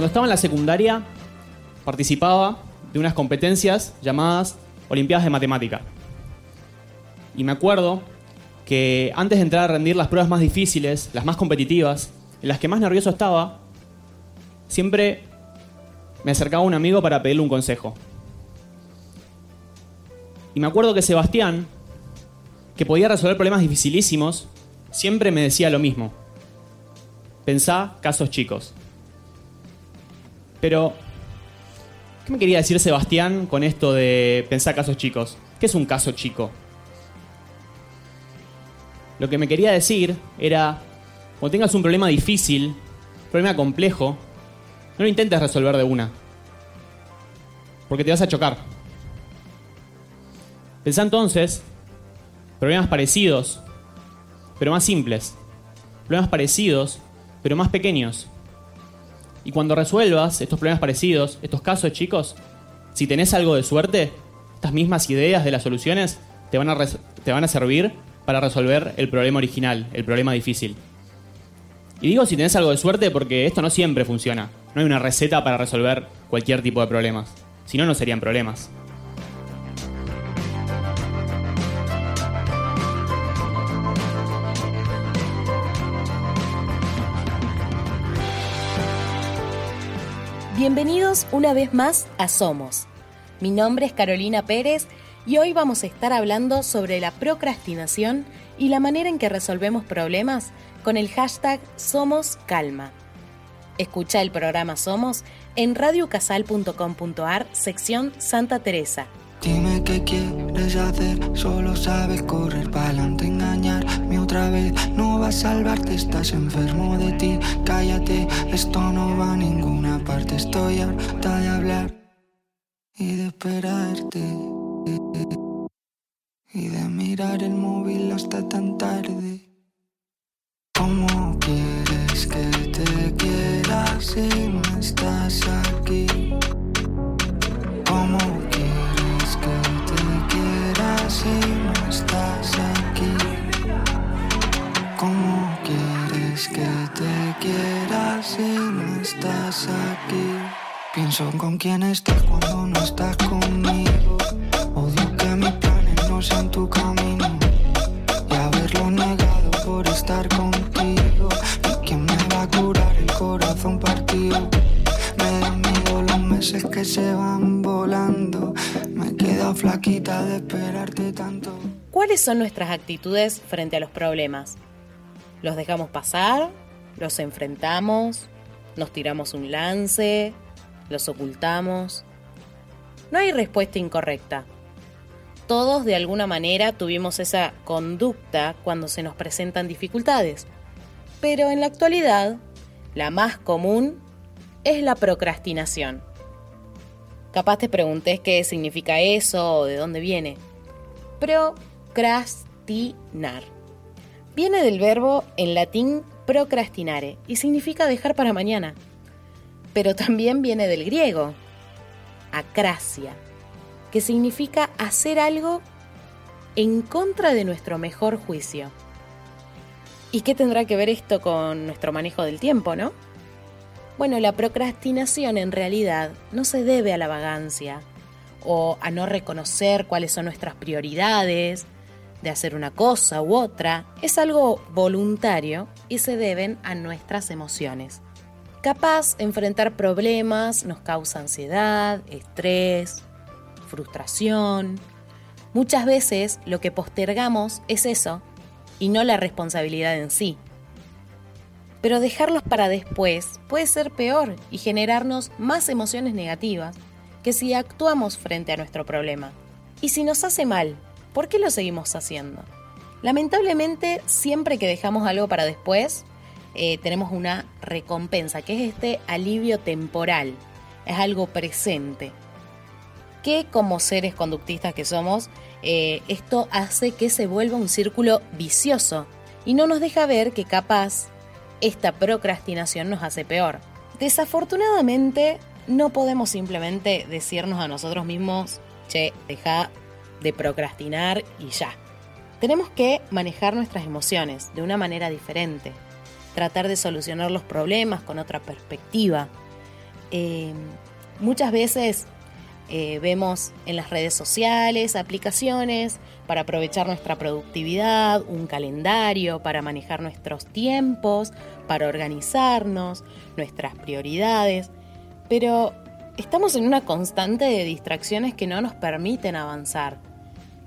Cuando estaba en la secundaria, participaba de unas competencias llamadas Olimpiadas de Matemática. Y me acuerdo que antes de entrar a rendir las pruebas más difíciles, las más competitivas, en las que más nervioso estaba, siempre me acercaba un amigo para pedirle un consejo. Y me acuerdo que Sebastián, que podía resolver problemas dificilísimos, siempre me decía lo mismo. Pensá casos chicos. Pero, ¿qué me quería decir Sebastián con esto de pensar casos chicos? ¿Qué es un caso chico? Lo que me quería decir era, cuando tengas un problema difícil, un problema complejo, no lo intentes resolver de una. Porque te vas a chocar. Pensá entonces, problemas parecidos, pero más simples. Problemas parecidos, pero más pequeños. Y cuando resuelvas estos problemas parecidos, estos casos chicos, si tenés algo de suerte, estas mismas ideas de las soluciones te van a, te van a servir para resolver el problema original, el problema difícil. Y digo si tenés algo de suerte porque esto no siempre funciona. No hay una receta para resolver cualquier tipo de problemas. Si no, no serían problemas. Bienvenidos una vez más a Somos. Mi nombre es Carolina Pérez y hoy vamos a estar hablando sobre la procrastinación y la manera en que resolvemos problemas con el hashtag Somos Calma. Escucha el programa Somos en radiocasal.com.ar, sección Santa Teresa. Solo sabes correr para adelante, engañarme otra vez. No va a salvarte, estás enfermo de ti. Cállate, esto no va a ninguna parte. Estoy harta de hablar y de esperarte. Y de mirar el móvil hasta tan tarde. Estás aquí? Pienso con quién estás cuando no estás conmigo. Odio que mis planes no sean tu camino. Y haberlo negado por estar contigo. ¿Y quién me va a curar el corazón partido? Me dan miedo los meses que se van volando. Me quedo flaquita de esperarte tanto. ¿Cuáles son nuestras actitudes frente a los problemas? ¿Los dejamos pasar? ¿Los enfrentamos? ¿Nos tiramos un lance? ¿Los ocultamos? No hay respuesta incorrecta. Todos de alguna manera tuvimos esa conducta cuando se nos presentan dificultades. Pero en la actualidad, la más común es la procrastinación. Capaz te preguntes qué significa eso o de dónde viene. Procrastinar. Viene del verbo en latín procrastinare y significa dejar para mañana. Pero también viene del griego, acracia, que significa hacer algo en contra de nuestro mejor juicio. ¿Y qué tendrá que ver esto con nuestro manejo del tiempo, no? Bueno, la procrastinación en realidad no se debe a la vagancia o a no reconocer cuáles son nuestras prioridades, de hacer una cosa u otra, es algo voluntario y se deben a nuestras emociones. Capaz, enfrentar problemas nos causa ansiedad, estrés, frustración. Muchas veces lo que postergamos es eso y no la responsabilidad en sí. Pero dejarlos para después puede ser peor y generarnos más emociones negativas que si actuamos frente a nuestro problema. Y si nos hace mal, ¿por qué lo seguimos haciendo? Lamentablemente, siempre que dejamos algo para después, eh, tenemos una recompensa, que es este alivio temporal, es algo presente, que como seres conductistas que somos, eh, esto hace que se vuelva un círculo vicioso y no nos deja ver que capaz esta procrastinación nos hace peor. Desafortunadamente, no podemos simplemente decirnos a nosotros mismos, che, deja de procrastinar y ya. Tenemos que manejar nuestras emociones de una manera diferente, tratar de solucionar los problemas con otra perspectiva, eh, muchas veces eh, vemos en las redes sociales aplicaciones para aprovechar nuestra productividad, un calendario para manejar nuestros tiempos, para organizarnos, nuestras prioridades, pero estamos en una constante de distracciones que no nos permiten avanzar.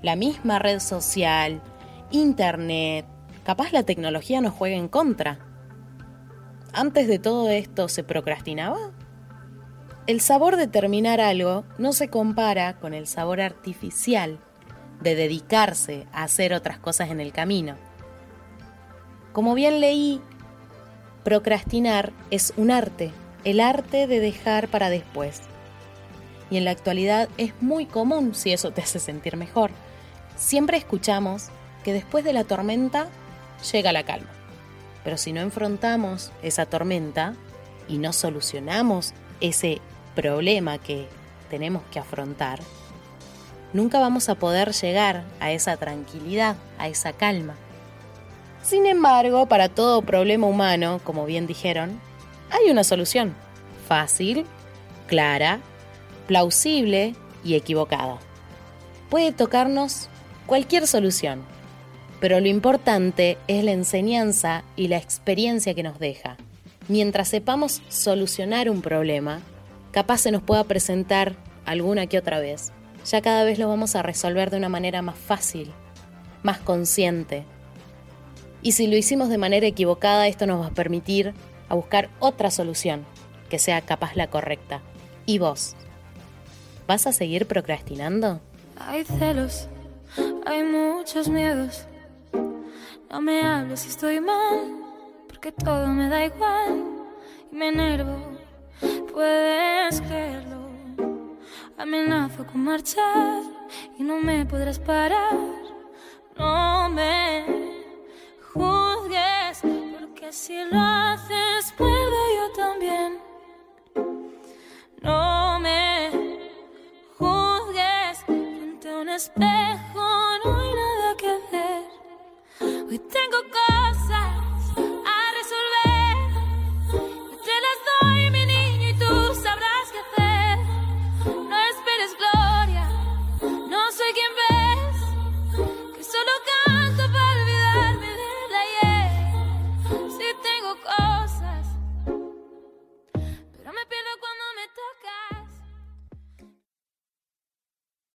La misma red social, internet, capaz la tecnología nos juega en contra. Antes de todo esto, ¿se procrastinaba? El sabor de terminar algo no se compara con el sabor artificial de dedicarse a hacer otras cosas en el camino. Como bien leí, procrastinar es un arte, el arte de dejar para después. Y en la actualidad es muy común si eso te hace sentir mejor. Siempre escuchamos que después de la tormenta llega la calma. Pero si no enfrentamos esa tormenta y no solucionamos ese problema que tenemos que afrontar, nunca vamos a poder llegar a esa tranquilidad, a esa calma. Sin embargo, para todo problema humano, como bien dijeron, hay una solución. Fácil, clara, plausible y equivocada. Puede tocarnos cualquier solución, pero lo importante es la enseñanza y la experiencia que nos deja. Mientras sepamos solucionar un problema, capaz se nos pueda presentar alguna que otra vez. Ya cada vez lo vamos a resolver de una manera más fácil, más consciente. Y si lo hicimos de manera equivocada, esto nos va a permitir a buscar otra solución que sea capaz la correcta. ¿Y vos? ¿Vas a seguir procrastinando? Hay celos, hay muchos miedos no me hables si estoy mal, porque todo me da igual y me enervo. Puedes creerlo. Amenazo con marchar y no me podrás parar. No me juzgues, porque si lo haces, puedo yo también. No me juzgues frente a un espejo